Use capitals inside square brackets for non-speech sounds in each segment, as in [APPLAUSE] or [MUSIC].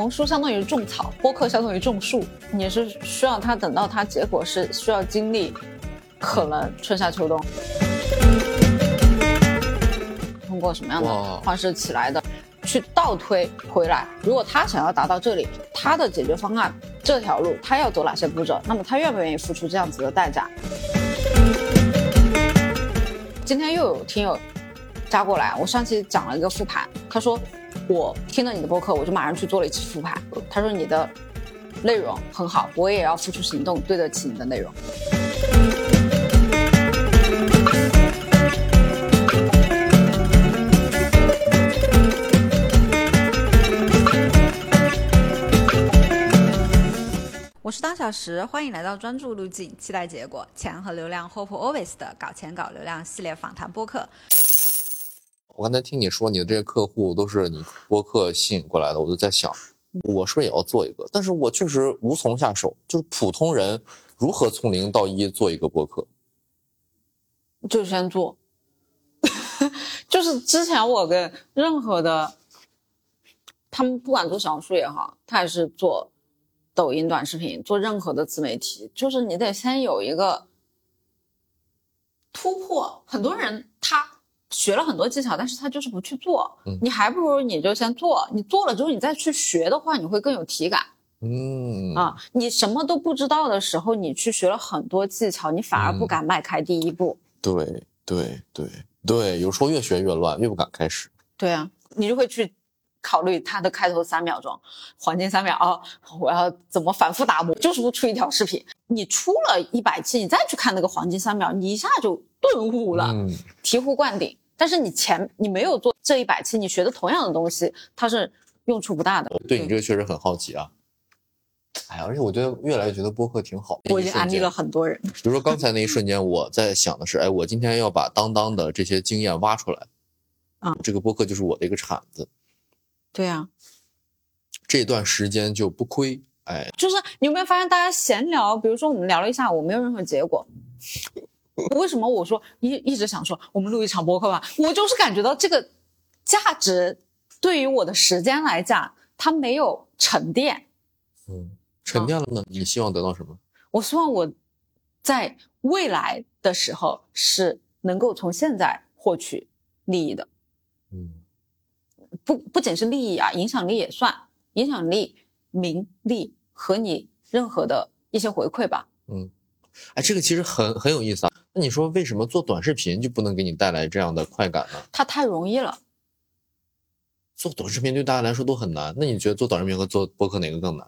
红书相当于种草，播客相当于种树，你是需要它等到它结果是需要经历，可能春夏秋冬，通过什么样的方式起来的，去倒推回来，如果他想要达到这里，他的解决方案这条路他要走哪些步骤，那么他愿不愿意付出这样子的代价？今天又有听友加过来，我上期讲了一个复盘，他说。我听了你的播客，我就马上去做了一次复盘。他说你的内容很好，我也要付出行动，对得起你的内容。我是当小时，欢迎来到专注路径，期待结果，钱和流量，Hope Always 的搞钱搞流量系列访谈播客。我刚才听你说你的这些客户都是你播客吸引过来的，我就在想，我是不是也要做一个？但是我确实无从下手。就是普通人如何从零到一做一个播客？就先做。[LAUGHS] 就是之前我跟任何的，他们不管做小红书也好，他也是做抖音短视频，做任何的自媒体，就是你得先有一个突破。很多人他。学了很多技巧，但是他就是不去做。你还不如你就先做，你做了之后你再去学的话，你会更有体感。嗯啊，你什么都不知道的时候，你去学了很多技巧，你反而不敢迈开第一步。对对对对，有时候越学越乱，越不敢开始。对啊，你就会去考虑它的开头三秒钟，黄金三秒啊，我要怎么反复打磨，就是不出一条视频。你出了一百期，你再去看那个黄金三秒，你一下就顿悟了，嗯醍醐灌顶。但是你前你没有做这一百期，你学的同样的东西，它是用处不大的。对你这个确实很好奇啊！哎呀，而且我觉得越来越觉得播客挺好。我已经安利了很多人。比如说刚才那一瞬间，我在想的是，哎，我今天要把当当的这些经验挖出来，啊，这个播客就是我的一个铲子。对呀，这段时间就不亏。哎，就是你有没有发现，大家闲聊，比如说我们聊了一下午，没有任何结果。为什么我说一一直想说我们录一场播客吧？我就是感觉到这个价值对于我的时间来讲，它没有沉淀。嗯，沉淀了呢？你希望得到什么？我希望我在未来的时候是能够从现在获取利益的。嗯，不不仅是利益啊，影响力也算，影响力、名利和你任何的一些回馈吧。嗯。哎，这个其实很很有意思啊。那你说为什么做短视频就不能给你带来这样的快感呢？它太容易了。做短视频对大家来说都很难。那你觉得做短视频和做播客哪个更难？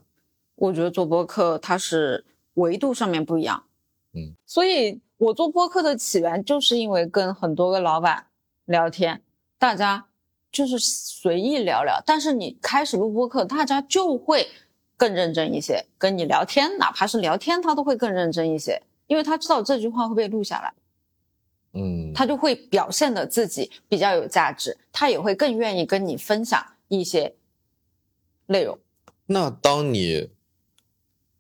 我觉得做播客它是维度上面不一样。嗯。所以我做播客的起源就是因为跟很多个老板聊天，大家就是随意聊聊。但是你开始录播客，大家就会。更认真一些，跟你聊天，哪怕是聊天，他都会更认真一些，因为他知道这句话会被录下来，嗯，他就会表现的自己比较有价值，他也会更愿意跟你分享一些内容。那当你。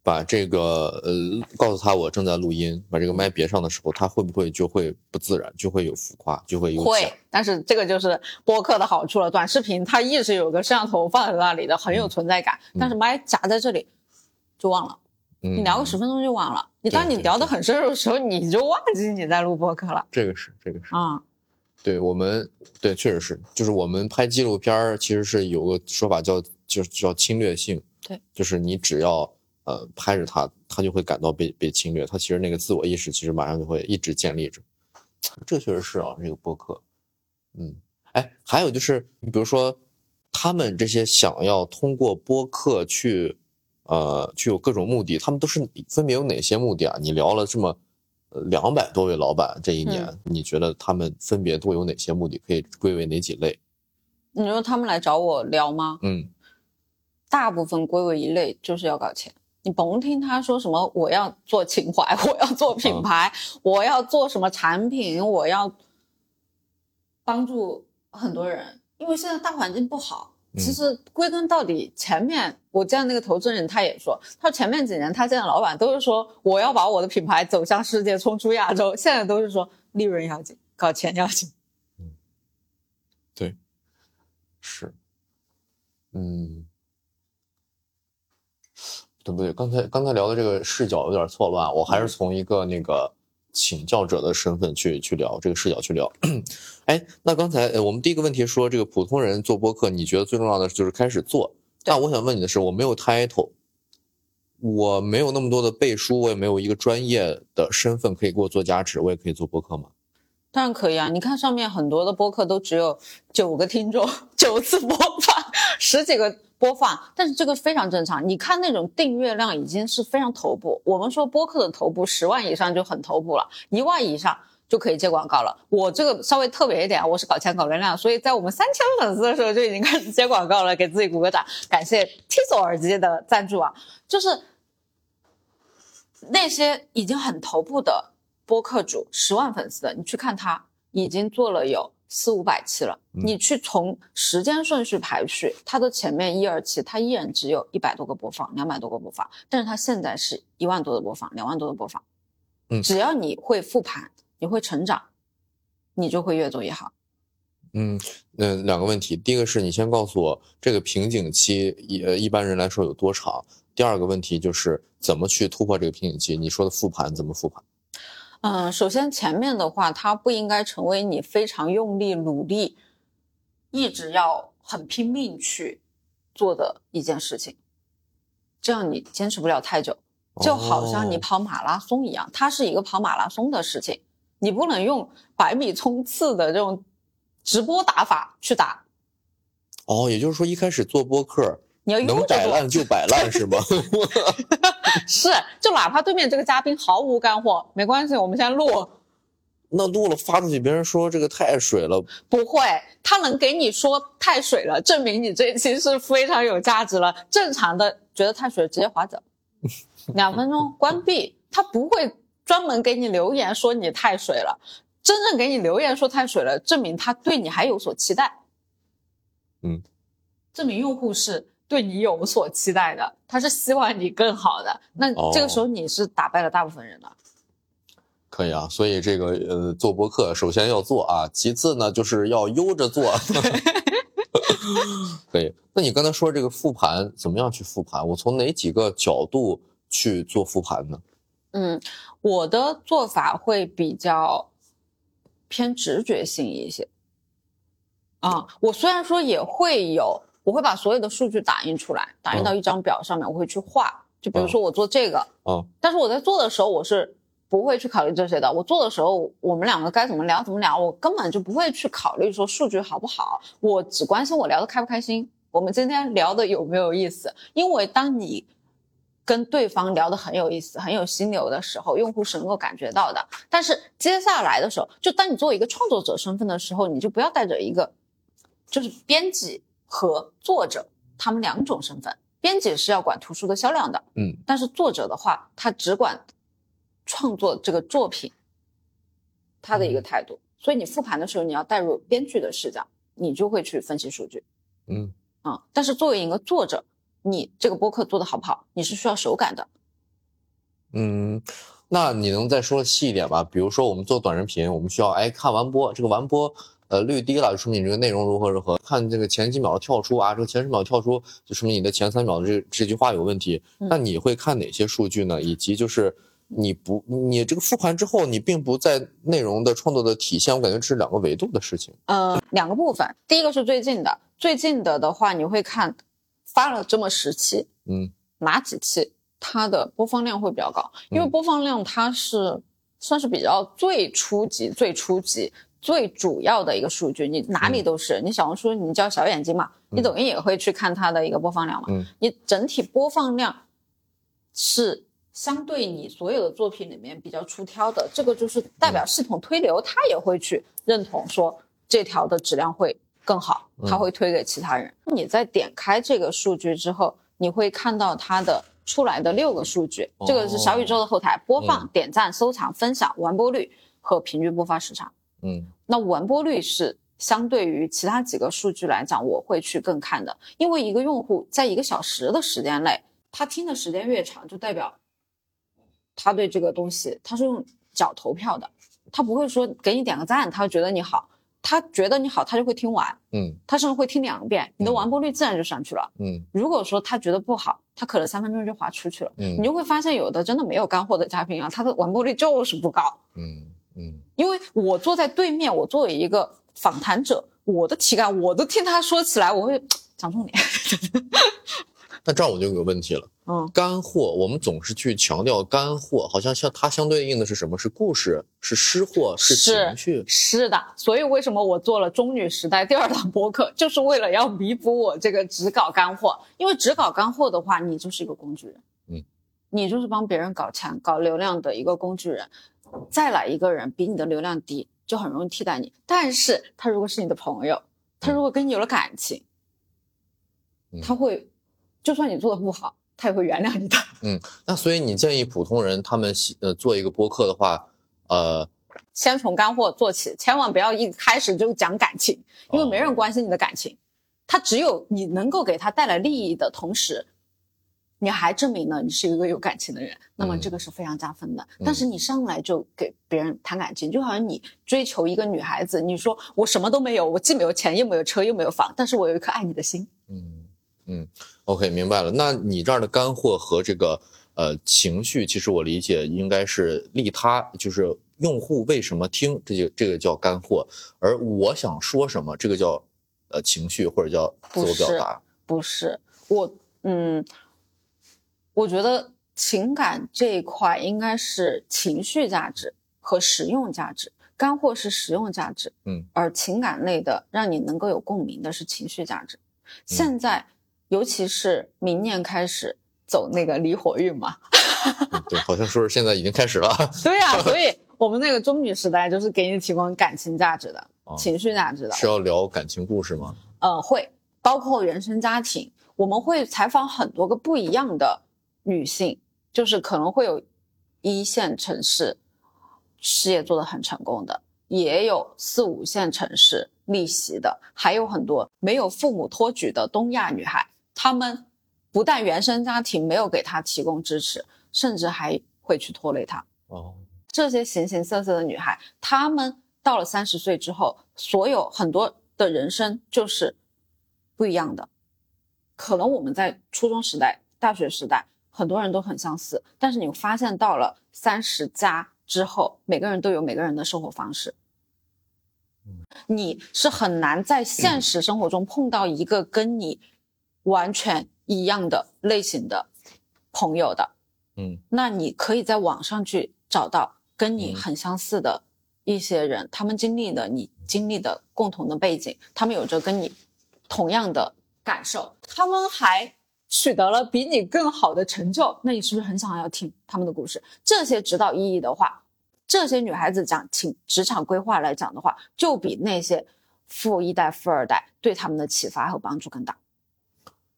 把这个呃告诉他我正在录音，把这个麦别上的时候，他会不会就会不自然，就会有浮夸，就会有会。但是这个就是播客的好处了，短视频它一直有个摄像头放在那里的，很有存在感。但是麦夹在这里，就忘了。你聊个十分钟就忘了。你当你聊得很深入的时候，你就忘记你在录播客了。这个是，这个是啊。对我们，对，确实是，就是我们拍纪录片儿，其实是有个说法叫，就是叫侵略性。对，就是你只要。呃，拍着他，他就会感到被被侵略，他其实那个自我意识其实马上就会一直建立着，[LAUGHS] 这确实是啊，这个播客，嗯，哎，还有就是，你比如说，他们这些想要通过播客去，呃，去有各种目的，他们都是分别有哪些目的啊？你聊了这么两百多位老板这一年，你觉得他们分别都有哪些目的？可以归为哪几类？你说他们来找我聊吗？嗯，大部分归为一类，就是要搞钱。你甭听他说什么，我要做情怀，[LAUGHS] 我要做品牌，我要做什么产品，我要帮助很多人。因为现在大环境不好，其实归根到底，前面我见那个投资人他也说，他说前面几年他见的老板都是说我要把我的品牌走向世界，冲出亚洲，现在都是说利润要紧，搞钱要紧。嗯，对，是，嗯。对不对？刚才刚才聊的这个视角有点错乱，我还是从一个那个请教者的身份去去聊这个视角去聊。哎，那刚才我们第一个问题说这个普通人做播客，你觉得最重要的就是开始做？那我想问你的是，我没有 title，我没有那么多的背书，我也没有一个专业的身份可以给我做加持，我也可以做播客吗？当然可以啊！你看上面很多的播客都只有九个听众、九次播放、十几个播放，但是这个非常正常。你看那种订阅量已经是非常头部，我们说播客的头部十万以上就很头部了，一万以上就可以接广告了。我这个稍微特别一点，我是搞钱搞流量，所以在我们三千粉丝的时候就已经开始接广告了，给自己鼓个掌，感谢 Tizo 耳机的赞助啊！就是那些已经很头部的。播客主十万粉丝的，你去看他已经做了有四五百期了。你去从时间顺序排序，它的前面一二期，它依然只有一百多个播放，两百多个播放，但是它现在是一万多的播放，两万多的播放。嗯，只要你会复盘，你会成长，你就会越做越好。嗯，那两个问题，第一个是你先告诉我这个瓶颈期一呃一般人来说有多长？第二个问题就是怎么去突破这个瓶颈期？你说的复盘怎么复盘？嗯，首先前面的话，它不应该成为你非常用力努力，一直要很拼命去做的一件事情，这样你坚持不了太久。就好像你跑马拉松一样，它是一个跑马拉松的事情，你不能用百米冲刺的这种直播打法去打。哦，也就是说一开始做播客。你要能摆烂就摆烂是吗？[LAUGHS] 是，就哪怕对面这个嘉宾毫无干货，没关系，我们先录。[LAUGHS] 那录了发出去，别人说这个太水了。不会，他能给你说太水了，证明你这一期是非常有价值了。正常的觉得太水，直接划走，[LAUGHS] 两分钟关闭。他不会专门给你留言说你太水了，真正给你留言说太水了，证明他对你还有所期待。嗯，证明用户是。对你有所期待的，他是希望你更好的。那这个时候你是打败了大部分人的。可以啊，所以这个呃做播客首先要做啊，其次呢就是要悠着做。[LAUGHS] 可以，那你刚才说这个复盘怎么样去复盘？我从哪几个角度去做复盘呢？嗯，我的做法会比较偏直觉性一些。啊，我虽然说也会有。我会把所有的数据打印出来，打印到一张表上面，我会去画。就比如说我做这个，嗯，但是我在做的时候，我是不会去考虑这些的。我做的时候，我们两个该怎么聊怎么聊，我根本就不会去考虑说数据好不好，我只关心我聊的开不开心，我们今天聊的有没有意思。因为当你跟对方聊得很有意思、很有心流的时候，用户是能够感觉到的。但是接下来的时候，就当你作为一个创作者身份的时候，你就不要带着一个就是编辑。和作者他们两种身份，编辑是要管图书的销量的，嗯，但是作者的话，他只管创作这个作品，他的一个态度。所以你复盘的时候，你要带入编剧的视角，你就会去分析数据，嗯啊。但是作为一个作者，你这个播客做的好不好，你是需要手感的。嗯，那你能再说细一点吧？比如说我们做短视频，我们需要哎看完播，这个完播。呃，率低了，就说明你这个内容如何如何。看这个前几秒的跳出啊，这个前十秒跳出，就说明你的前三秒的这这句话有问题。那你会看哪些数据呢？以及就是你不，你这个复盘之后，你并不在内容的创作的体现，我感觉这是两个维度的事情。嗯，两个部分，第一个是最近的，最近的的话，你会看发了这么十期，嗯，哪几期它的播放量会比较高？因为播放量它是算是比较最初级、最初级。最主要的一个数据，你哪里都是。你小红书，你叫小眼睛嘛，你抖音也会去看它的一个播放量嘛。嗯，你整体播放量是相对你所有的作品里面比较出挑的，这个就是代表系统推流，它也会去认同说这条的质量会更好，它会推给其他人。你在点开这个数据之后，你会看到它的出来的六个数据，这个是小宇宙的后台播放、点赞、收藏、分享、完播率和平均播放时长。嗯，那完播率是相对于其他几个数据来讲，我会去更看的，因为一个用户在一个小时的时间内，他听的时间越长，就代表他对这个东西他是用脚投票的，他不会说给你点个赞，他会觉得你好，他觉得你好，他就会听完，嗯。他甚至会听两遍，你的嗯。完播率自然就上去了。嗯。如果说他觉得不好，他可能三分钟就划出去了，嗯。你就会发现有的真的没有干货的嘉宾啊，他的完播率就是不高。嗯嗯因为我坐在对面，我作为一个访谈者，我的体感我都听他说起来，我会 [TSK] 讲重点。那这样我就有个问题了。[LAUGHS] 嗯，干货，我们总是去强调干货，好像像它相对应的是什么？是故事，是湿货，是情绪。是的，所以为什么我做了中女时代第二档播客，就是为了要弥补我这个只搞干货。因为只搞干货的话，你就是一个工具人，嗯，你就是帮别人搞钱、搞流量的一个工具人。再来一个人比你的流量低，就很容易替代你。但是他如果是你的朋友，他如果跟你有了感情，嗯他会，就算你做的不好，他也会原谅你的。嗯那所以你建议普通人他们喜呃做一个播客的话，呃，先从干货做起，千万不要一开始就讲感情，因为没哦人关心你的感情。他只有你能够给他带来利益的同时，你还证明了你是一个有感情的人，那么嗯这个是非常加分的。嗯但是你上来就给别人谈感情，就好像你追求一个女孩子，你说我什么都没有，我既没有钱，又没有车，又没有房，但是我有一颗爱你的心。嗯嗯，OK，明白了。那你这儿的干货和这个呃情绪，其实我理解应该是利他，就是用户为什么听，这就这个叫干货，而我想说什么，这个叫呃情绪或者叫自我表达。不是我，嗯，我觉得情感这一块应该是情绪价值和实用价值，干货是实用价值，嗯，而情感类的让你能够有共鸣的是情绪价值。现在，尤其是明年开始走那个离火运嘛，嗯对，好像说是现在已经开始了。对呀、所以我们那个中女时代就是给你提供感情价值的、哦情绪价值的，是要聊感情故事吗？呃，会包括原生家庭，我们会采访很多个不一样的女性，就是可能会有一线城市事业做得很成功的，也有四五线城市逆袭的，还有很多没有父母托举的东亚女孩，她们不但原生家庭没有给她提供支持，甚至还会去拖累她。哦，这些形形色色的女孩，她们到了三十岁之后，所有很多的人生就是不一样的。可能我们在初中时代、大学时代，很多人都很相似，但是你发现到了三十加之后，每个人都有每个人的生活方式。你是很难在现实生活中碰到一个跟你完全一样的类型的朋友的。嗯那你可以在网上去找到跟你嗯很相似的一些人，他们经历的你经历的共同的背景，他们有着跟你同样的感受，他们还取得了比你更好的成就，那你是不是很想要听他们的故事？这些指导意义的话，这些女孩子讲情职场规划来讲的话，就比那些富一代、富二代对他们的启发和帮助更大。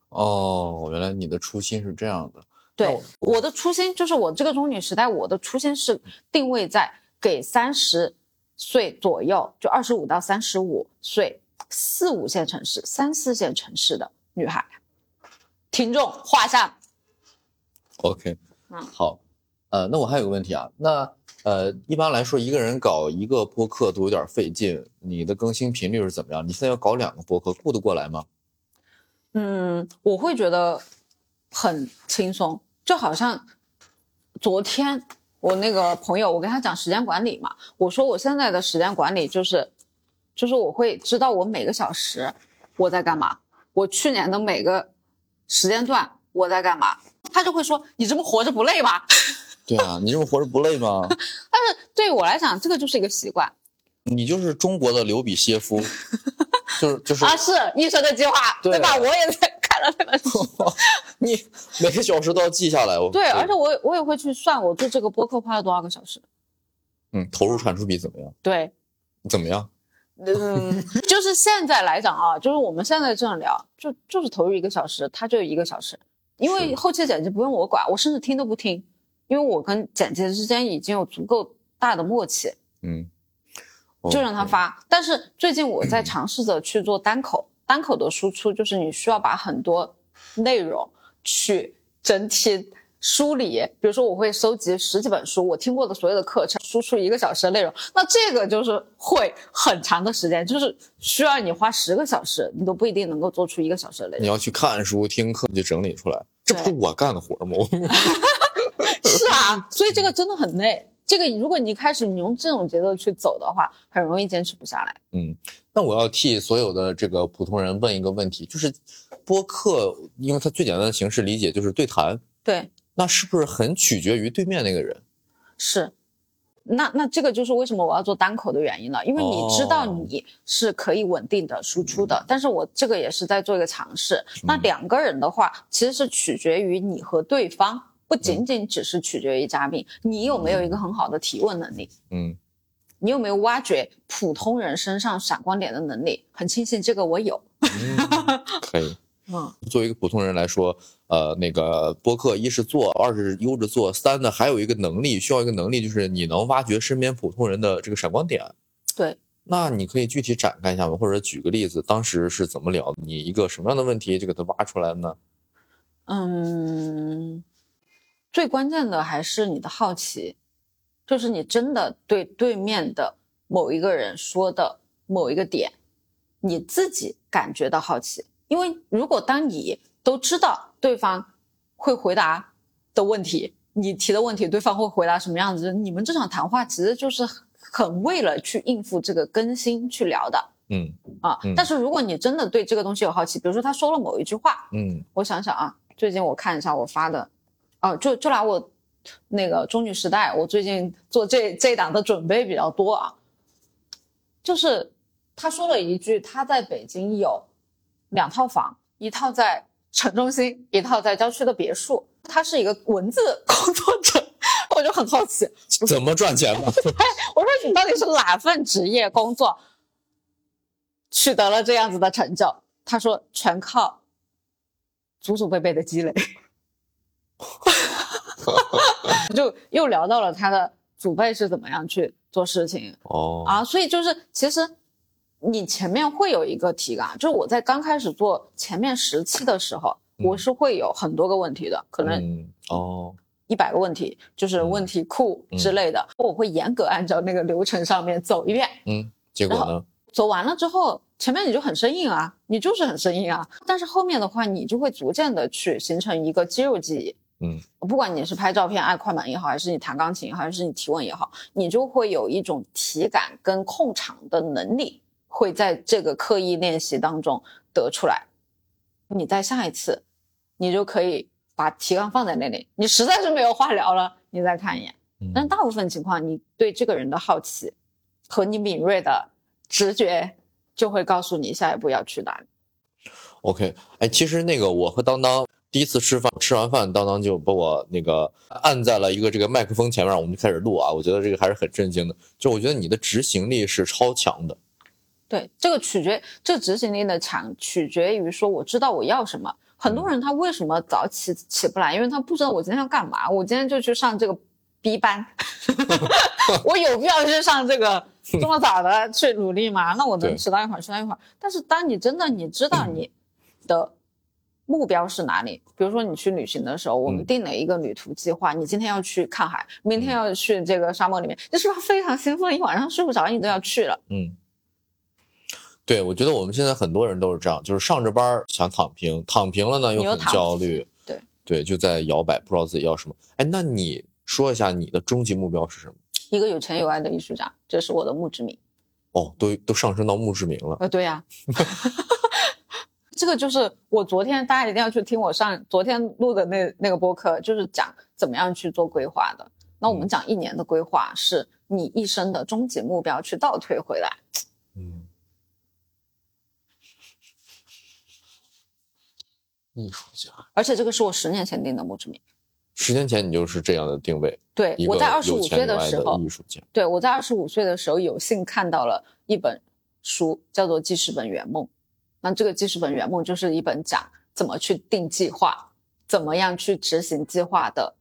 哦，原来你的初心是这样的。对，我的初心就是我这个中女时代，我的初心是定位在给三十岁左右，就二十五到三十五岁，四五线城市、三四线城市的女孩听众画上。OK，嗯好，呃，那我还有个问题啊，那呃，一般来说一个人搞一个播客都有点费劲，你的更新频率是怎么样？你现在要搞两个播客，顾得过来吗？嗯，我会觉得很轻松，就好像昨天我那个朋友，我跟他讲时间管理嘛，我说我现在的时间管理就是，就是我会知道我每个小时我在干嘛，我去年的每个时间段我在干嘛，他就会说你这么活着不累吗？[LAUGHS] 对啊，你这么活着不累吗？[LAUGHS] 但是对我来讲，这个就是一个习惯你就是中国的刘比歇夫，[LAUGHS] 就是就是啊，是医生的计划，对对吧？我也在看了这本书。你每个小时都要记下来。我对，而且我也我也会去算我做这个播客花了多少个小时。嗯，投入产出比怎么样？对，怎么样？嗯，[LAUGHS] 就是现在来讲啊，就是我们现在这样聊，就就是投入一个小时，它就一个小时，因为后期剪辑不用我管，我甚至听都不听，因为我跟剪辑之间已经有足够大的默契，嗯，就让他。发。但是最近我在尝试着去做单口，单口的输出就是你需要把很多内容去整体梳理，比如说我会收集十几本书，我听过的所有的课程，输出一个小时的内容，那这个就是会很长的时间，就是需要你花十个小时，你都不一定能够做出一个小时的内容。你要去看书、听课，就整理出来，这不是我干的活吗？是啊，所以这个真的很累。这个如果你一开始你用这种节奏去走的话，很容易坚持不下来。嗯，那我要替所有的这个普通人问一个问题，就是播客，因为它最简单的形式理解就是对谈。对。那是不是很取决于对面那个人？是，那那这个就是为什么我要做单口的原因了，因为你知道你是可以稳定的输出的，但是我这个也是在做一个尝试。那两个人的话，其实是取决于你和对方，不仅仅只是取决于嘉宾，你有没有一个很好的提问能力？嗯，你有没有挖掘普通人身上闪光点的能力？很庆幸这个我有。可以。嗯，作为一个普通人来说，呃，那个播客一是做，二是悠着做，三呢还有一个能力，需要一个能力，就是你能挖掘身边普通人的这个闪光点。对，那你可以具体展开一下吗？或者举个例子，当时是怎么聊？你一个什么样的问题就给他挖出来呢？嗯，最关键的还是你的好奇，就是你真的对对面的某一个人说的某一个点，你自己感觉到好奇。因为如果当你都知道对方会回答的问题，你提的问题对方会回答什么样子，你们这场谈话其实就是很为了去应付这个更新去聊的。嗯啊，但是如果你真的对这个东西有好奇，比如说他说了某一句话，嗯，我想想啊，最近我看一下我发的，哦，就就拿我那个中女时代，我最近做这这一档的准备比较多啊，就是他说了一句他在北京有。两套房，一套在城中心，一套在郊区的别墅。他是一个文字工作者，我就很好奇，怎么赚钱的？[LAUGHS] 我说你到底是哪份职业工作取得了这样子的成就？他说全靠祖祖辈辈的积累。[LAUGHS] 就又聊到了他的祖辈是怎么样去做事情哦啊，所以就是其实。你前面会有一个提纲，就是我在刚开始做前面十期的时候，我是会有很多个问题的，可能哦一百个问题，就是问题库之类的，我会严格按照那个流程上面走一遍。嗯，结果呢？走完了之后，前面你就很生硬啊，你就是很生硬啊，但是后面的话，你就会逐渐的去形成一个肌肉记忆。嗯，不管你是拍照片爱快门也好，还是你弹钢琴，还是你提问也好，你就会有一种体感跟控场的能力。会在这个刻意练习当中得出来，你在下一次，你就可以把提纲放在那里。你实在是没有话聊了，你再看一眼。但大部分情况，你对这个人的好奇和你敏锐的直觉就会告诉你下一步要去哪里。OK，哎，其实那个我和当当第一次吃饭，吃完饭当当就把我那个按在了一个这个麦克风前面，我们就开始录啊。我觉得这个还是很震惊的，就我觉得你的执行力是超强的。对，这个取决，这执行力的强取决于说我知道我要什么。很多人他为什么早起起不来？因为他不知道我今天要干嘛。我今天就去上这个 B 班，[LAUGHS] 我有必要去上这个这么早的去努力吗？那我能迟到一会儿，迟到一会儿。但是当你真的你知道你的目标是哪里，比如说你去旅行的时候，我们定了一个旅途计划，你今天要去看海，明天要去这个沙漠里面，你是不是非常兴奋，一晚上睡不着，你都要去了。嗯。对，我觉得我们现在很多人都是这样，就是上着班想躺平，躺平了呢又很焦虑，对对，就在摇摆，不知道自己要什么。哎，那你说一下你的终极目标是什么？一个有钱有爱的艺术家，这是我的墓志铭。哦，都都上升到墓志铭了。呃，对呀，[LAUGHS] [LAUGHS] 这个就是我昨天大家一定要去听我上昨天录的那那个播客，就是讲怎么样去做规划的。那我们讲一年的规划，是你一生的终极目标，去倒推回来。嗯。艺术家，而且这个是我十年前定的墓志铭。十年前你就是这样的定位。对，我在二十五岁的时候，艺术家。对，我在二十五岁的时候有幸看到了一本书，叫做《记事本圆梦》。那这个《记事本圆梦》就是一本讲怎么去定计划、怎么样去执行计划的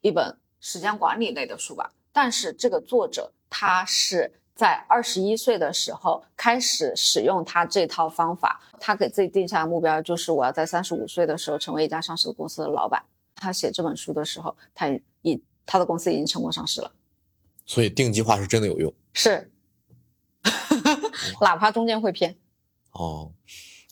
一本时间管理类的书吧。但是这个作者他是。在二十一岁的时候开始使用他这套方法，他给自己定下的目标就是我要在三十五岁的时候成为一家上市公司的老板。他写这本书的时候，他已他的公司已经成功上市了。所以定计划是真的有用，是，[LAUGHS] 哪怕中间会偏。哦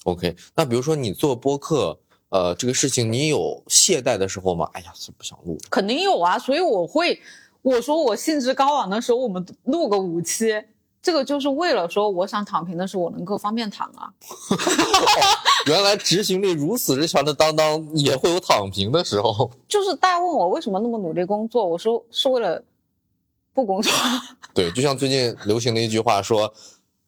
，OK，那比如说你做播客，呃，这个事情你有懈怠的时候吗？哎呀，是不想录。肯定有啊，所以我会我说我兴致高昂的时候，我们录个五期，这个就是为了说我想躺平的时候，我能够方便躺啊。[LAUGHS] 原来执行力如此之强的当当也会有躺平的时候。就是大家问我为什么那么努力工作，我说是为了。不工作，对，就像最近流行的一句话说，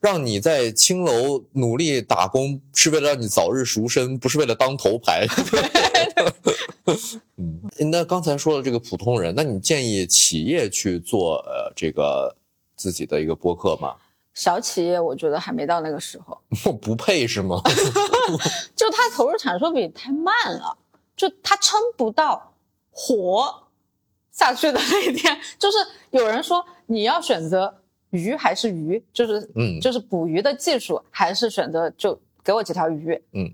让你在青楼努力打工，是为了让你早日赎身，不是为了当头牌。[LAUGHS] 嗯，那刚才说的这个普通人，那你建议企业去做呃这个自己的一个播客吗？小企业我觉得还没到那个时候，[LAUGHS] 不配是吗？[LAUGHS] 就它投入产出比太慢了，就它撑不到活。下去的那一天，就是有人说你要选择鱼还是鱼，就是嗯，就是捕鱼的技术，还是选择就给我几条鱼，嗯，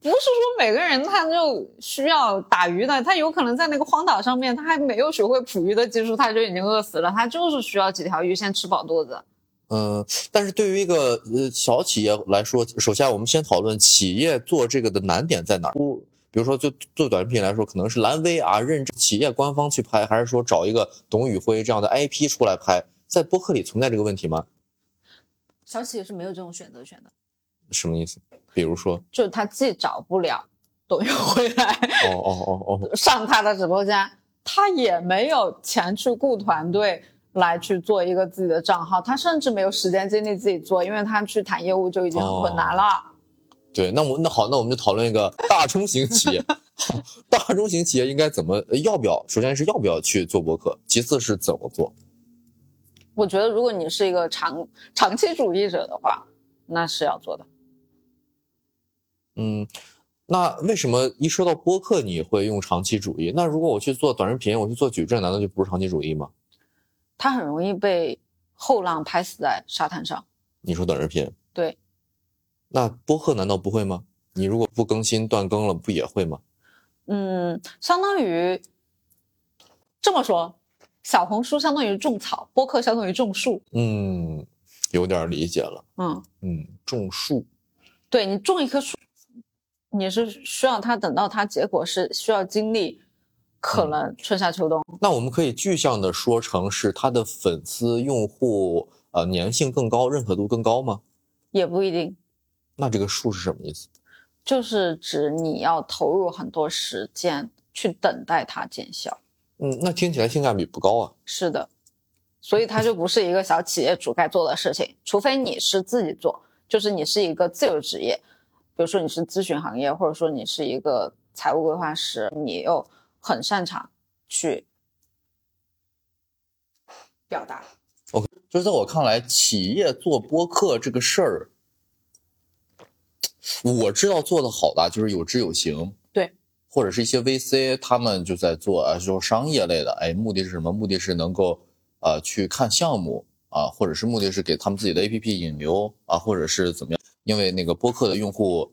不是说每个人他就需要打鱼的，他有可能在那个荒岛上面，他还没有学会捕鱼的技术，他就已经饿死了，他就是需要几条鱼先吃饱肚子。嗯，但是对于一个呃小企业来说，首先我们先讨论企业做这个的难点在哪儿。比如说，就做短视频来说，可能是蓝 V 啊，认证企业官方去拍，还是说找一个董宇辉这样的 IP 出来拍？在播客里存在这个问题吗？小企业是没有这种选择权的。什么意思？比如说，就是他既找不了董宇辉来，哦哦哦哦，[LAUGHS] 上他的直播间，他也没有钱去雇团队来去做一个自己的账号，他甚至没有时间精力自己做，因为他去谈业务就已经很困难了。对，那我那好，那我们就讨论一个大中型企业。[LAUGHS] 大中型企业应该怎么要不要？首先是要不要去做博客，其次是怎么做。我觉得，如果你是一个长长期主义者的话，那是要做的。嗯，那为什么一说到播客你会用长期主义？那如果我去做短视频，我去做矩阵，难道就不是长期主义吗？它很容易被后浪拍死在沙滩上。你说短视频？对。那播客难道不会吗？你如果不更新断更了，不也会吗？嗯，相当于这么说，小红书相当于种草，播客相当于种树。嗯，有点理解了。嗯嗯，种树，对你种一棵树，你是需要它等到它结果是需要经历，可能春夏秋冬。那我们可以具象的说成是它的粉丝用户呃粘性更高，认可度更高吗？也不一定。那这个数是什么意思？就是指你要投入很多时间去等待它见效。嗯，那听起来性价比不高啊。是的，所以它就不是一个小企业主该做的事情，除非你是自己做，就是你是一个自由职业，比如说你是咨询行业，或者说你是一个财务规划师，你又很擅长去表达。OK，就是在我看来，企业做播客这个事儿。我知道做的好的就是有知有行，对，或者是一些 VC，他们就在做啊，就是商业类的，哎，目的是什么？目的是能够呃去看项目啊，或者是目的是给他们自己的 APP 引流啊，或者是怎么样？因为那个播客的用户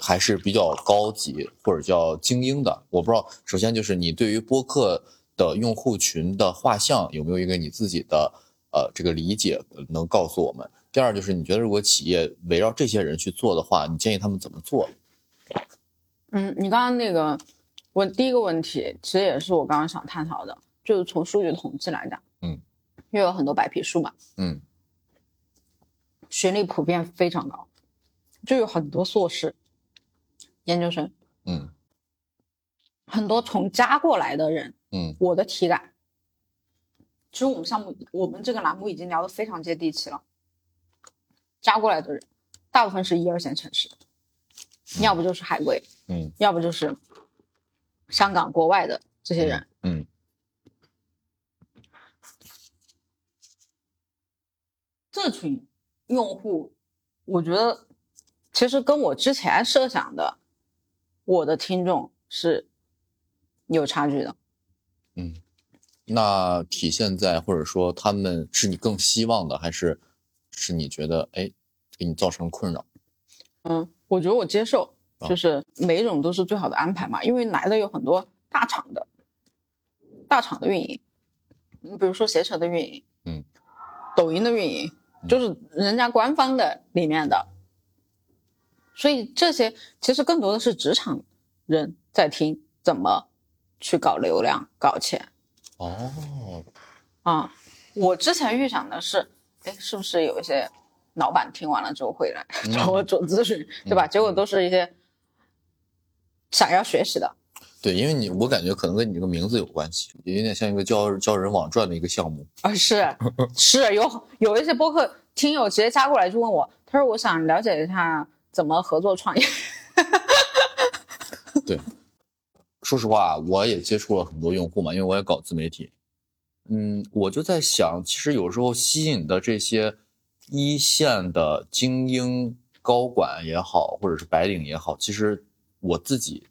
还是比较高级或者叫精英的。我不知道，首先就是你对于播客的用户群的画像有没有一个你自己的呃这个理解，能告诉我们？第二就是你觉得如果企业围绕这些人去做的话，你建议他们怎么做？嗯，你刚刚那个问第一个问题，其实也是我刚刚想探讨的，就是从数据统计来讲，嗯，因为有很多白皮书嘛，嗯，学历普遍非常高，就有很多硕士、研究生，嗯，很多从加过来的人，嗯，我的体感，其实我们项目我们这个栏目已经聊得非常接地气了。加过来的人，大部分是一二线城市，要不就是海归，嗯，要不就是香港、国外的这些人，嗯，这群用户，我觉得其实跟我之前设想的，我的听众是有差距的，嗯，那体现在或者说他们是你更希望的，还是？是你觉得哎，给你造成困扰？嗯，我觉得我接受，就是每一种都是最好的安排嘛。因为来的有很多大厂的，大厂的运营，你比如说携程的运营，嗯，抖音的运营，就是人家官方的里面的，所以这些其实更多的是职场人在听怎么去搞流量、搞钱。哦，啊，我之前预想的是，哎，是不是有一些老板听完了之后会来找我做咨询，对吧？结果都是一些想要学习的。对，因为你我感觉可能跟你这个名字有关系，有点像一个教教人网赚的一个项目。啊，是 [LAUGHS] 是有有一些播客听友直接加过来就问我，他说我想了解一下怎么合作创业。[LAUGHS] 对。说实话，我也接触了很多用户嘛，因为我也搞自媒体。嗯，我就在想，其实有时候吸引的这些一线的精英高管也好，或者是白领也好，其实我自己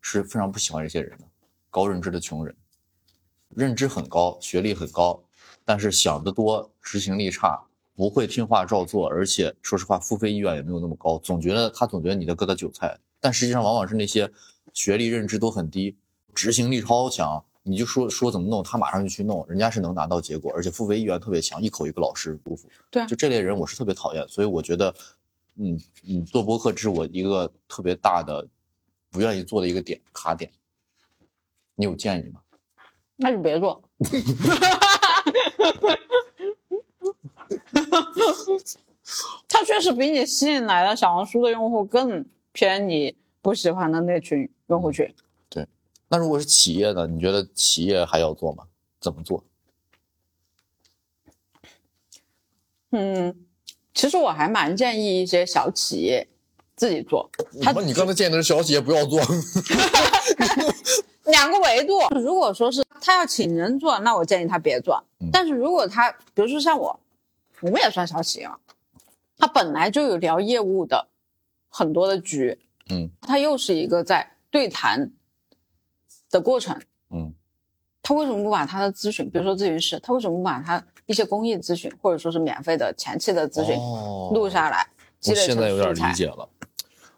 是非常不喜欢这些人的。高认知的穷人，认知很高，学历很高，但是想得多，执行力差，不会听话照做，而且说实话，付费意愿也没有那么高，总觉得他总觉得你在割他韭菜，但实际上往往是那些。学历认知都很低，执行力超强，你就说说怎么弄，他马上就去弄，人家是能拿到结果，而且付费意愿特别强，一口一个老师不服。对，啊就这类人我是特别讨厌，所以我觉得，嗯嗯，做播客这是我一个特别大的不愿意做的一个点卡点。你有建议吗？那就别做。他确实比你吸引来的小红书的用户更偏你。不喜欢的那群用户群，对。那如果是企业呢？你觉得企业还要做吗？怎么做？嗯，其实我还蛮建议一些小企业自己做。他，你刚才建议的是小企业不要做。[LAUGHS] 两个维度，如果说是他要请人做，那我建议他别做。但是如果他，比如说像我，我们也算小企业嘛，他本来就有聊业务的很多的局。嗯，他又是一个在对谈的过程。嗯，他为什么不把他的咨询，比如说咨询师，他为什么不把他一些公益咨询或者说是免费的前期的咨询录下来？我现在有点理解了。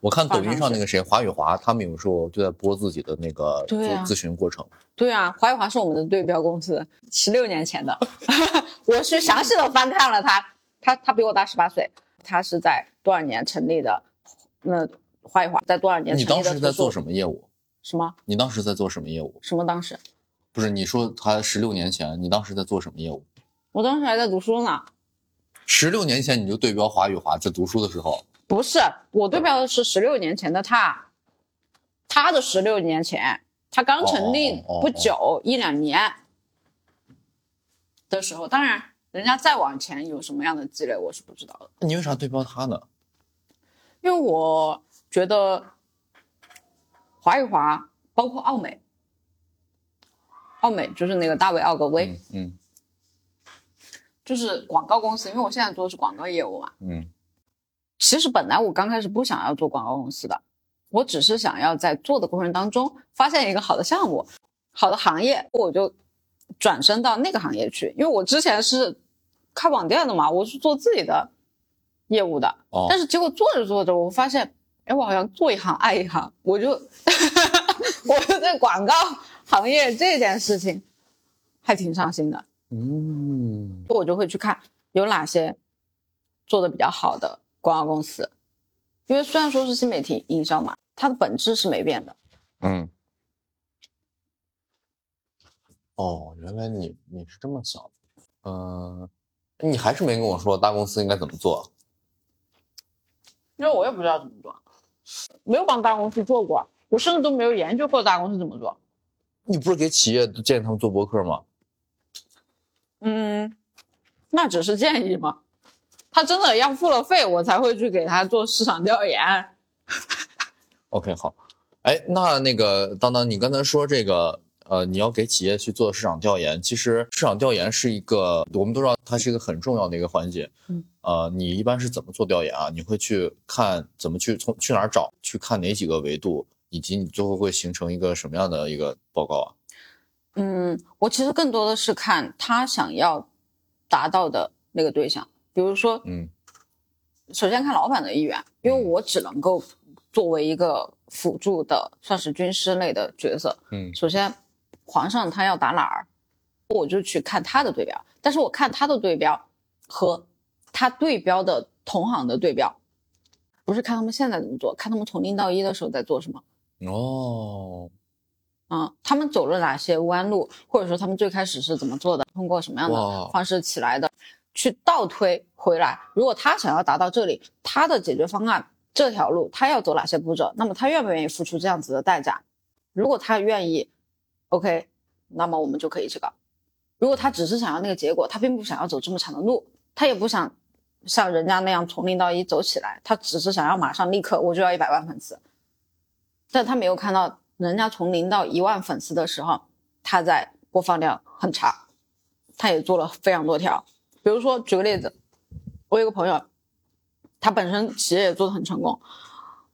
我看抖音上那个谁华宇华，他们有时候就在播自己的那个咨询过程。对啊，华宇华是我们的对标公司，十六年前的。[LAUGHS] 我是详细的翻看了他，他他比我大十八岁，他是在多少年成立的？那。华宇华，在多少年？你当时在做什么业务？什么？你当时在做什么业务？什么当时？不是你说他十六年前，你当时在做什么业务？我当时还在读书呢。十六年前你就对标华宇华，在读书的时候？不是，我对标的是十六年前的他，他的十六年前，他刚成立不久一两年的时候。当然，人家再往前有什么样的积累，我是不知道的。你为啥对标他呢？因为我。觉得华与华包括奥美，奥美就是那个大卫奥格威，嗯，就是广告公司，因为我现在做的是广告业务嘛，嗯，其实本来我刚开始不想要做广告公司的，我只是想要在做的过程当中发现一个好的项目、好的行业，我就转身到那个行业去，因为我之前是开网店的嘛，我是做自己的业务的，但是结果做着做着，我发现。哎，我好像做一行爱一行，我就我就在广告行业这件事情还挺上心的。嗯，我就会去看有哪些做的比较好的广告公司，因为虽然说是新媒体营销嘛，它的本质是没变的。嗯。哦，原来你你是这么想的。嗯，你还是没跟我说大公司应该怎么做。因为我也不知道怎么做。没有帮大公司做过，我甚至都没有研究过大公司怎么做。你不是给企业建议他们做博客吗？嗯，那只是建议吗？他真的要付了费，我才会去给他做市场调研。OK，好。哎，那那个当当，你刚才说这个。呃，你要给企业去做市场调研，其实市场调研是一个，我们都知道它是一个很重要的一个环节。嗯，呃，你一般是怎么做调研啊？你会去看怎么去从去哪儿找，去看哪几个维度，以及你最后会形成一个什么样的一个报告啊？嗯，我其实更多的是看他想要达到的那个对象，比如说，嗯，首先看老板的意愿，因为我只能够作为一个辅助的，算是军师类的角色。嗯，首先，皇上他要打哪儿，我就去看他的对标。但是我看他的对标和他对标的同行的对标，不是看他们现在怎么做，看他们从零到一的时候在做什么。哦，嗯，他们走了哪些弯路，或者说他们最开始是怎么做的，通过什么样的方式起来的，去倒推回来。如果他想要达到这里，他的解决方案这条路他要走哪些步骤，那么他愿不愿意付出这样子的代价？如果他愿意，OK，那么我们就可以去搞。如果他只是想要那个结果，他并不想要走这么长的路，他也不想像人家那样从零到一走起来，他只是想要马上立刻我就要一百万粉丝，但他没有看到。人家从零到一万粉丝的时候，他在播放量很差，他也做了非常多条。比如说，举个例子，我有个朋友，他本身企业也做的很成功，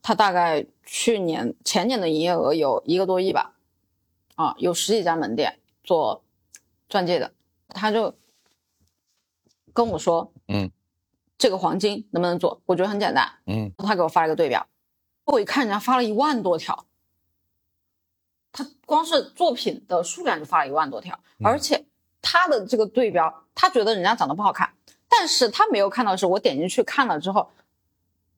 他大概去年前年的营业额有一个多亿吧，啊，有十几家门店做钻戒的，他就跟我说，嗯，这个黄金能不能做？我觉得很简单，嗯，他给我发了个对表，我一看人家发了一万多条。他光是作品的数量就发了一万多条，而且他的这个对标，他觉得人家长得不好看，但是他没有看到的是，我点进去看了之后，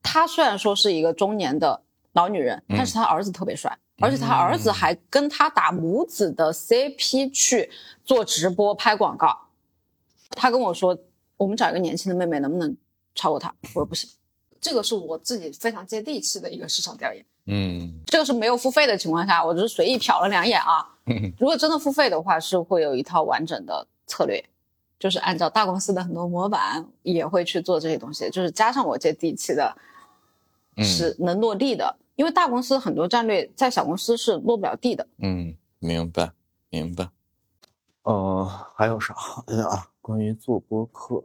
他虽然说是一个中年的老女人，但是他儿子特别帅，而且他儿子还跟他打母子的 CP 去做直播拍广告。他跟我说，我们找一个年轻的妹妹，能不能超过他？我说不行，这个是我自己非常接地气的一个市场调研。嗯，这个是没有付费的情况下，我只是随意瞟了两眼啊。[LAUGHS] 如果真的付费的话，是会有一套完整的策略，就是按照大公司的很多模板，也会去做这些东西，就是加上我接地气的，是能落地的。因为大公司很多战略在小公司是落不了地的。嗯，明白，明白。呃，还有啥？哎呀，[LAUGHS] 关于做播客。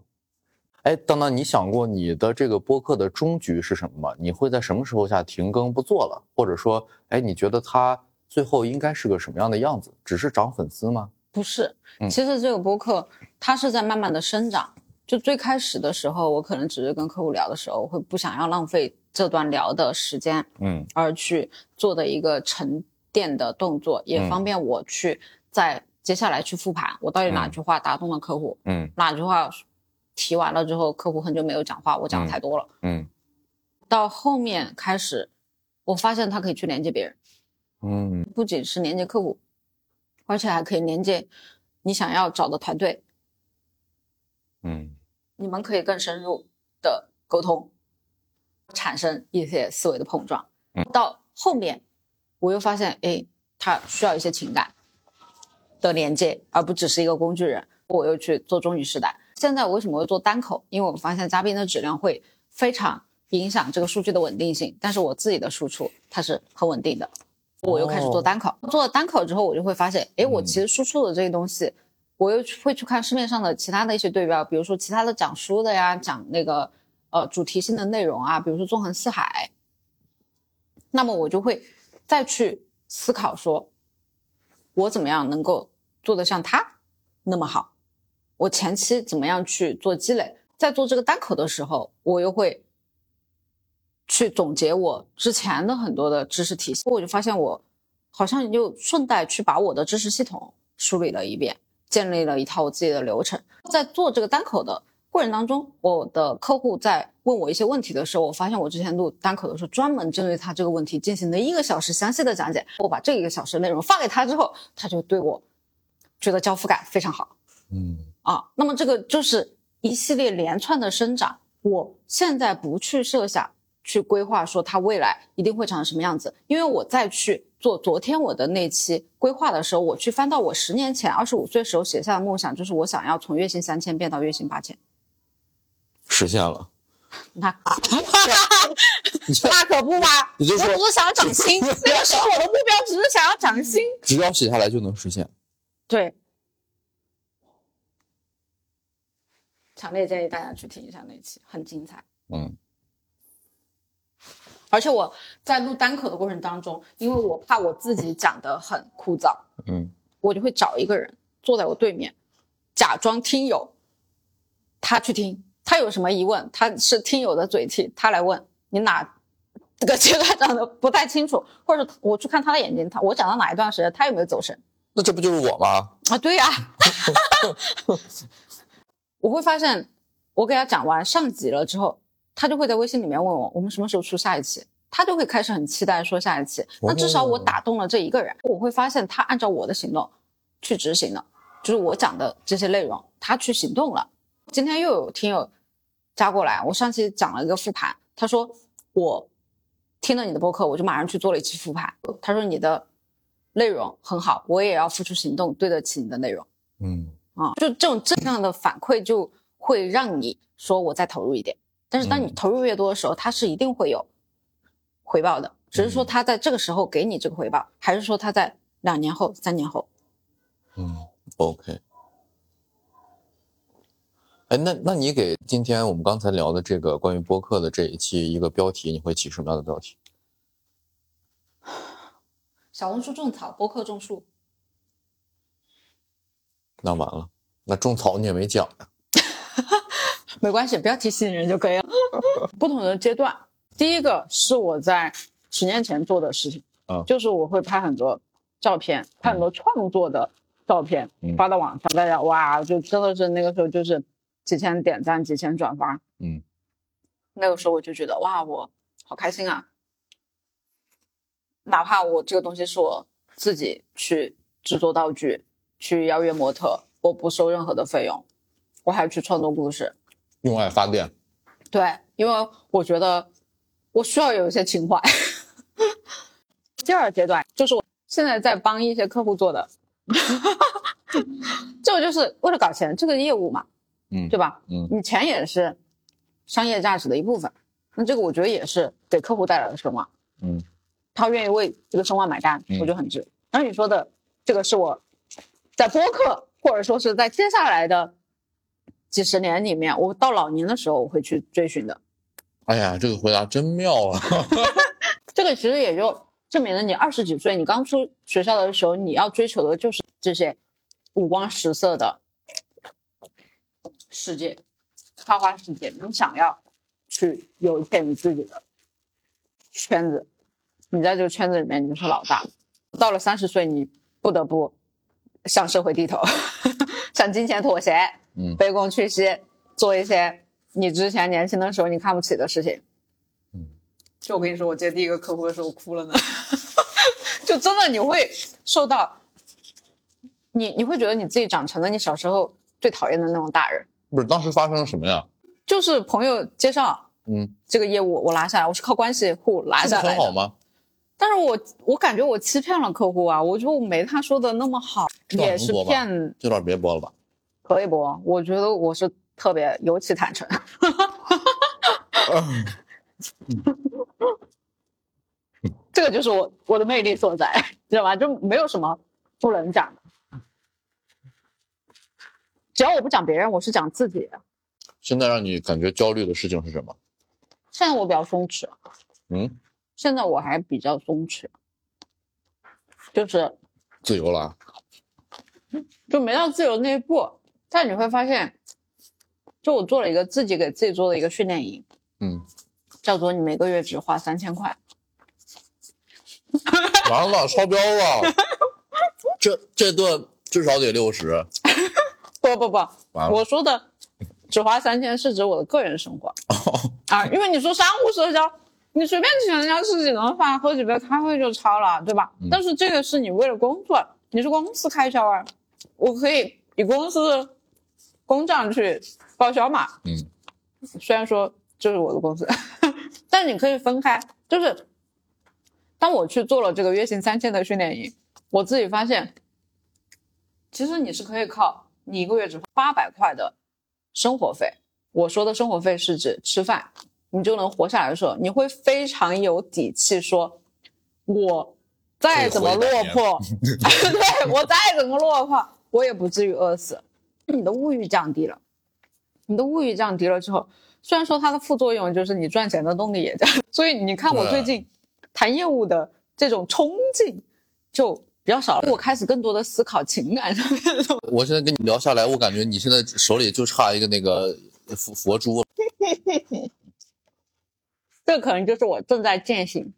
哎，当当，你想过你的这个播客的终局是什么吗？你会在什么时候下停更不做了？或者说，哎，你觉得它最后应该是个什么样的样子？只是涨粉丝吗？不是，其实这个播客它是在慢慢的生长。就最开始的时候，我可能只是跟客户聊的时候，我会不想要浪费这段聊的时间，嗯，而去做的一个沉淀的动作，也方便我去在接下来去复盘，我到底哪句话打动了客户，嗯，哪句话。提完了之后，客户很久没有讲话，我讲的太多了。嗯，到后面开始，我发现他可以去连接别人。嗯，不仅是连接客户，而且还可以连接你想要找的团队。嗯，你们可以更深入的沟通，产生一些思维的碰撞。嗯，到后面我又发现，哎，他需要一些情感的连接，而不只是一个工具人。我又去做中女时代。现在我为什么会做单口？因为我发现嘉宾的质量会非常影响这个数据的稳定性，但是我自己的输出它是很稳定的。我又开始做单口，做了单口之后，我就会发现，哎，我其实输出的这些东西，我又会去看市面上的其他的一些对标，比如说其他的讲书的呀，讲那个呃主题性的内容啊，比如说纵横四海，那么我就会再去思考说，我怎么样能够做得像他那么好。我前期怎么样去做积累，在做这个单口的时候，我又会去总结我之前的很多的知识体系，我就发现我好像又顺带去把我的知识系统梳理了一遍，建立了一套我自己的流程。在做这个单口的过程当中，我的客户在问我一些问题的时候，我发现我之前录单口的时候，专门针对他这个问题进行了一个小时详细的讲解。我把这一个小时内容发给他之后，他就对我觉得交付感非常好。嗯。啊，那么这个就是一系列连串的生长。我现在不去设想、去规划说他未来一定会长成什么样子，因为我再去做昨天我的那期规划的时候，我去翻到我十年前二十五岁时候写下的梦想，就是我想要从月薪三千变到月薪八千，实现了。那那可不嘛，[LAUGHS] 我只是想要涨薪，那个时候我的目标只是想要涨薪，只要写下来就能实现。对。强烈建议大家去听一下那期，很精彩。嗯，而且我在录单口的过程当中，因为我怕我自己讲的很枯燥，嗯，我就会找一个人坐在我对面，假装听友，他去听，他有什么疑问，他是听友的嘴替，他来问你哪这个阶段讲的不太清楚，或者我去看他的眼睛，他我讲到哪一段时间，他有没有走神？那这不就是我吗？啊，对呀，[LAUGHS] 我会发现，我给他讲完上集了之后，他就会在微信里面问我，我们什么时候出下一期？他就会开始很期待说下一期。那至少我打动了这一个人，我会发现他按照我的行动去执行了，就是我讲的这些内容，他去行动了。今天又有听友加过来，我上期讲了一个复盘，他说我听了你的播客，我就马上去做了一期复盘。他说你的内容很好，我也要付出行动，对得起你的内容。嗯啊，就这种正向的反馈，就会让你说我再投入一点。但是当你投入越多的时候，它是一定会有回报的，只是说他在这个时候给你这个回报，还是说他在两年后、三年后。嗯，OK。哎，那那你给今天我们刚才聊的这个关于播客的这一期一个标题，你会起什么样的标题？[SIGHS] 小红书种草，播客种树。那完了，那种草你也没讲呀。[LAUGHS] 没关系，不要提吸引人就可以了。[LAUGHS] 不同的阶段，第一个是我在十年前做的事情，嗯就是我会拍很多照片，拍很多创作的照片、嗯发到网上，大家哇，就真的是那个时候就是几千点赞、几千转发，嗯那个时候我就觉得哇，我好开心啊！哪怕我这个东西是我自己去制作道具，去邀约模特，我不收任何的费用，我还去创作故事。用爱发电。对，因为我觉得我需要有一些情怀。[LAUGHS] 第二阶段就是我现在在帮一些客户做的，[LAUGHS] 这个就是为了搞钱，这个业务嘛，嗯对吧？嗯你钱也是商业价值的一部分，那这个我觉得也是给客户带来的声望，嗯他愿意为这个声望买单，嗯我觉得很值。然后你说的这个是我在播客或者说是在接下来的几十年里面，我到老年的时候我会去追寻的。哎呀，这个回答真妙啊！[LAUGHS] 这个其实也就证明了你二十几岁，你刚出学校的时候，你要追求的就是这些五光十色的世界，花花世界。你想要去有一片你自己的圈子，你在这个圈子里面你就是老大。到了三十岁，你不得不向社会低头，[LAUGHS] 向金钱妥协，嗯卑躬屈膝，做一些你之前年轻的时候你看不起的事情。嗯，就我跟你说，我接第一个客户的时候我哭了呢，[LAUGHS] 就真的你会受到，你你会觉得你自己长成了你小时候最讨厌的那种大人，不是，当时发生了什么呀？就是朋友介绍嗯，这个业务我拿下来，我是靠关系户拿下来的。很好吗？但是我我感觉我欺骗了客户啊，我就没他说的那么好，也是骗这段别播了吧？可以播？我觉得我是特别尤其坦诚。[LAUGHS] 这个就是我我的魅力所在，知道吧？就没有什么不能讲的，只要我不讲别人，我是讲自己。现在让你感觉焦虑的事情是什么？现在我比较松弛，嗯，现在我还比较松弛，就是自由了啊。就没到自由那一步。但你会发现，就我做了一个自己给自己做的一个训练营，嗯，叫做你每个月只花三千块。完了，超标了。[LAUGHS] 这这顿至少得六十。[LAUGHS] 不不不，我说的只花三千是指我的个人生活啊，因为你说商务社交，你随便请人家吃几顿饭、喝几杯咖啡就超了，对吧？嗯但是这个是你为了工作，你是公司开销啊，我可以以公司公账去报销嘛。嗯，虽然说这是我的公司，[LAUGHS] 但你可以分开。就是当我去做了这个月薪三千的训练营，我自己发现，其实你是可以靠你一个月只花八百块的生活费。我说的生活费是指吃饭，你就能活下来的时候，你会非常有底气说，我再怎么落魄，[LAUGHS] 对我再怎么落魄，我也不至于饿死。你的物欲降低了，你的物欲降低了之后，虽然说它的副作用就是你赚钱的动力也降，所以你看我最近谈业务的这种冲劲就比较少了，我开始更多的思考情感上面。我现在跟你聊下来，我感觉你现在手里就差一个那个佛佛珠了。[LAUGHS] 这可能就是我正在践行，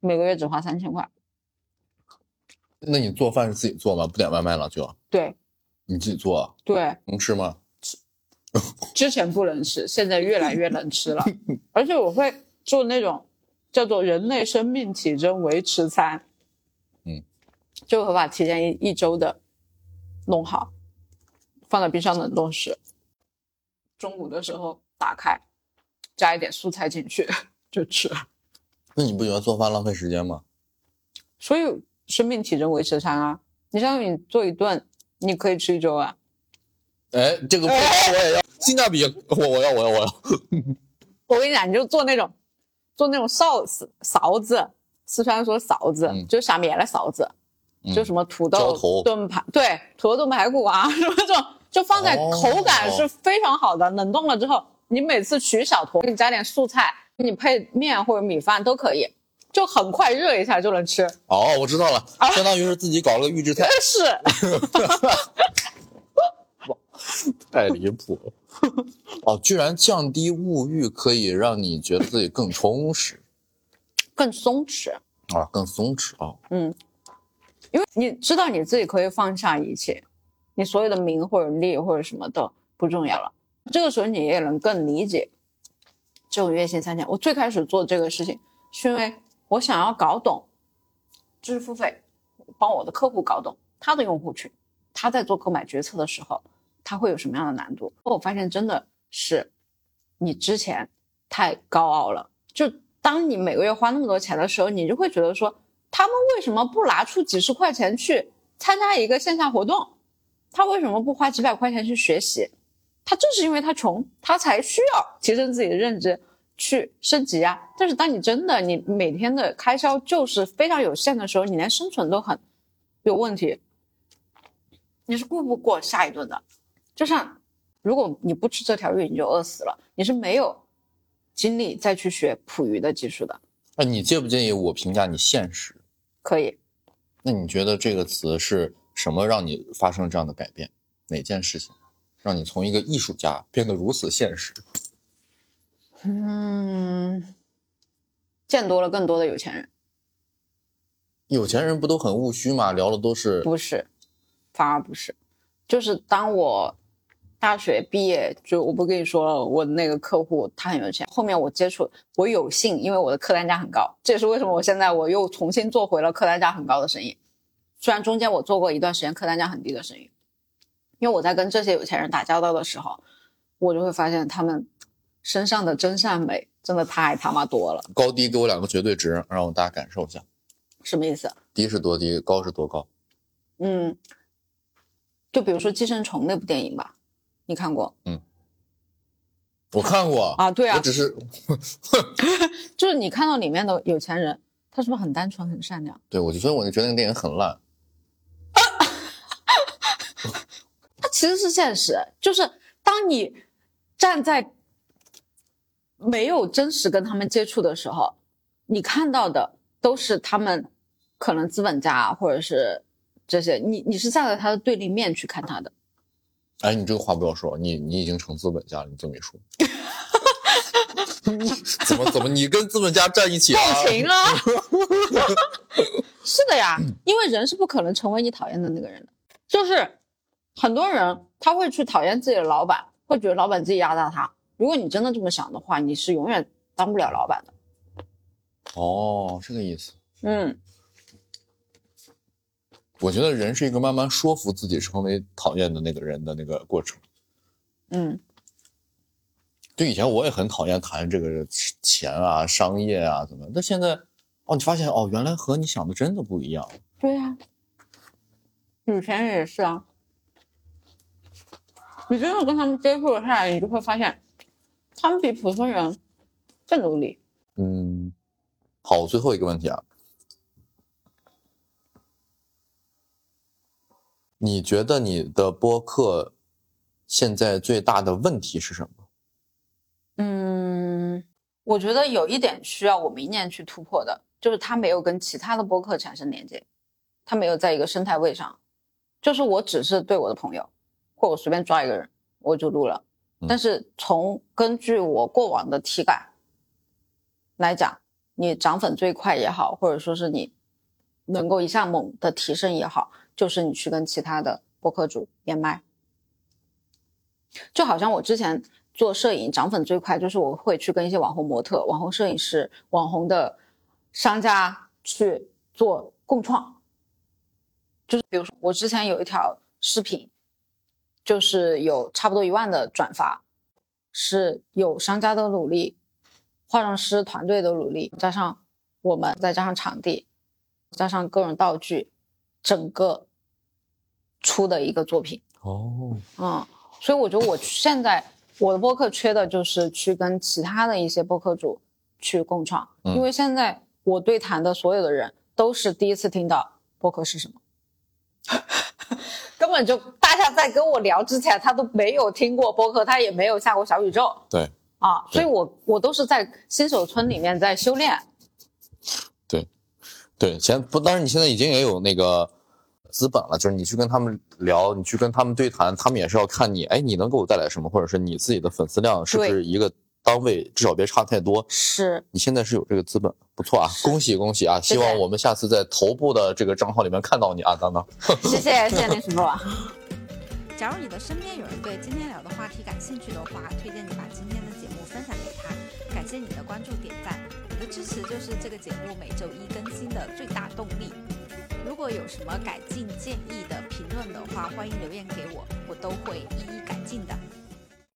每个月只花三千块。那你做饭是自己做吗？不点外卖了就？对，你自己做啊？对，能吃吗？[LAUGHS] 之前不能吃，现在越来越能吃了。而且我会做那种叫做人类生命体征维持餐，嗯，就会把提前一一周的弄好，放到冰箱冷冻室。中午的时候打开，加一点蔬菜进去 [LAUGHS] 就吃。那你不觉得做饭浪费时间吗？所以生命体征维持餐啊，你相当于你做一顿，你可以吃一周啊。哎，这个 [LAUGHS] 我也要，性价比我我要我要我要。我跟你讲，你就做那种，做那种臊子勺子，四川说勺子，嗯就是下面的勺子，嗯就什么土豆炖排，对，土豆炖排骨啊，[LAUGHS] 什么这种，就放在哦口感是非常好的。冷冻了之后，你每次取小坨，给你加点素菜，你配面或者米饭都可以，就很快热一下就能吃。哦，我知道了，啊相当于是自己搞了个预制菜，是，太离谱了。哦，居然降低物欲可以让你觉得自己更充实更松弛。啊，更松弛啊。嗯，因为你知道你自己可以放下一切，你所有的名或者利或者什么都不重要了。这个时候你也能更理解这种月薪三千。我最开始做这个事情，是因为我想要搞懂知识付费，帮我的客户搞懂他的用户群，他在做购买决策的时候，他会有什么样的难度。我发现真的是你之前太高傲了，就当你每个月花那么多钱的时候，你就会觉得说，他们为什么不拿出几十块钱去参加一个线下活动？他为什么不花几百块钱去学习？他正是因为他穷，他才需要提升自己的认知，去升级啊。但是当你真的你每天的开销就是非常有限的时候，你连生存都很有问题，你是顾不过下一顿的。就像如果你不吃这条鱼，你就饿死了，你是没有精力再去学捕鱼的技术的。那你介不介意我评价你现实？可以，那你觉得这个词是什么让你发生这样的改变？哪件事情让你从一个艺术家变得如此现实？嗯，见多了更多的有钱人，有钱人不都很务虚吗？聊的都是不是，反而不是，就是当我大学毕业，就我不跟你说了，我那个客户他很有钱，后面我接触，我有幸，因为我的客单价很高，这也是为什么我现在我又重新做回了客单价很高的生意，虽然中间我做过一段时间客单价很低的生意，因为我在跟这些有钱人打交道的时候，我就会发现他们身上的真善美真的太他妈多了，高低给我两个绝对值，让我大家感受一下，什么意思？低是多低，高是多高？嗯，就比如说《寄生虫》那部电影吧，你看过嗯我看过啊？对啊我，只是 [LAUGHS] 就是你看到里面的有钱人，他是不是很单纯、很善良？对我就所以我就觉得那个电影很烂。[LAUGHS] 他其实是现实，就是当你站在没有真实跟他们接触的时候，你看到的都是他们可能资本家或者是这些，你你是站在他的对立面去看他的。哎，你这个话不要说，你你已经成资本家了，你这么一说，[LAUGHS] 怎么怎么你跟资本家站一起了？共情了！[LAUGHS] 是的呀，因为人是不可能成为你讨厌的那个人的。就是很多人他会去讨厌自己的老板，会觉得老板自己压榨他。如果你真的这么想的话，你是永远当不了老板的。哦，这个意思。嗯，我觉得人是一个慢慢说服自己成为讨厌的那个人的那个过程。嗯，就以前我也很讨厌谈这个钱啊、商业啊怎么，但现在哦，你发现哦，原来和你想的真的不一样。对呀、有钱人也是啊。你真的跟他们接触了下来，你就会发现，他们比普通人更努力。嗯，好，最后一个问题啊，你觉得你的播客现在最大的问题是什么？嗯，我觉得有一点需要我明年去突破的，就是它没有跟其他的播客产生连接，它没有在一个生态位上，就是我只是对我的朋友，或我随便抓一个人我就录了，嗯但是从根据我过往的体感，来讲，你涨粉最快也好，或者说是你能够一下猛的提升也好，就是你去跟其他的播客主连麦。就好像我之前做摄影涨粉最快，就是我会去跟一些网红模特、网红摄影师、网红的商家去做共创。就是比如说，我之前有一条视频，就是有差不多一万的转发，是有商家的努力，化妆师团队的努力，加上我们再加上场地，加上各种道具，整个出的一个作品。哦，嗯。所以我觉得我现在我的播客缺的就是去跟其他的一些播客主去共创，因为现在我对谈的所有的人都是第一次听到播客是什么，[LAUGHS] 根本就大家在跟我聊之前，他都没有听过播客，他也没有下过小宇宙，对，啊，所以我我都是在新手村里面在修炼，对，对，现不，但是你现在已经也有那个。资本了，就是你去跟他们聊，你去跟他们对谈，他们也是要看你，哎，你能给我带来什么，或者是你自己的粉丝量是不是一个单位，至少别差太多。是，你现在是有这个资本，不错啊，恭喜恭喜啊！希望我们下次在头部的这个账号里面看到你啊，当当。[LAUGHS] 谢谢谢谢那什么。假如你的身边有人对今天聊的话题感兴趣的话，推荐你把今天的节目分享给他。感谢你的关注点赞，你的支持就是这个节目每周一更新的最大动力。如果有什么改进建议的评论的话，欢迎留言给我，我都会一一改进的。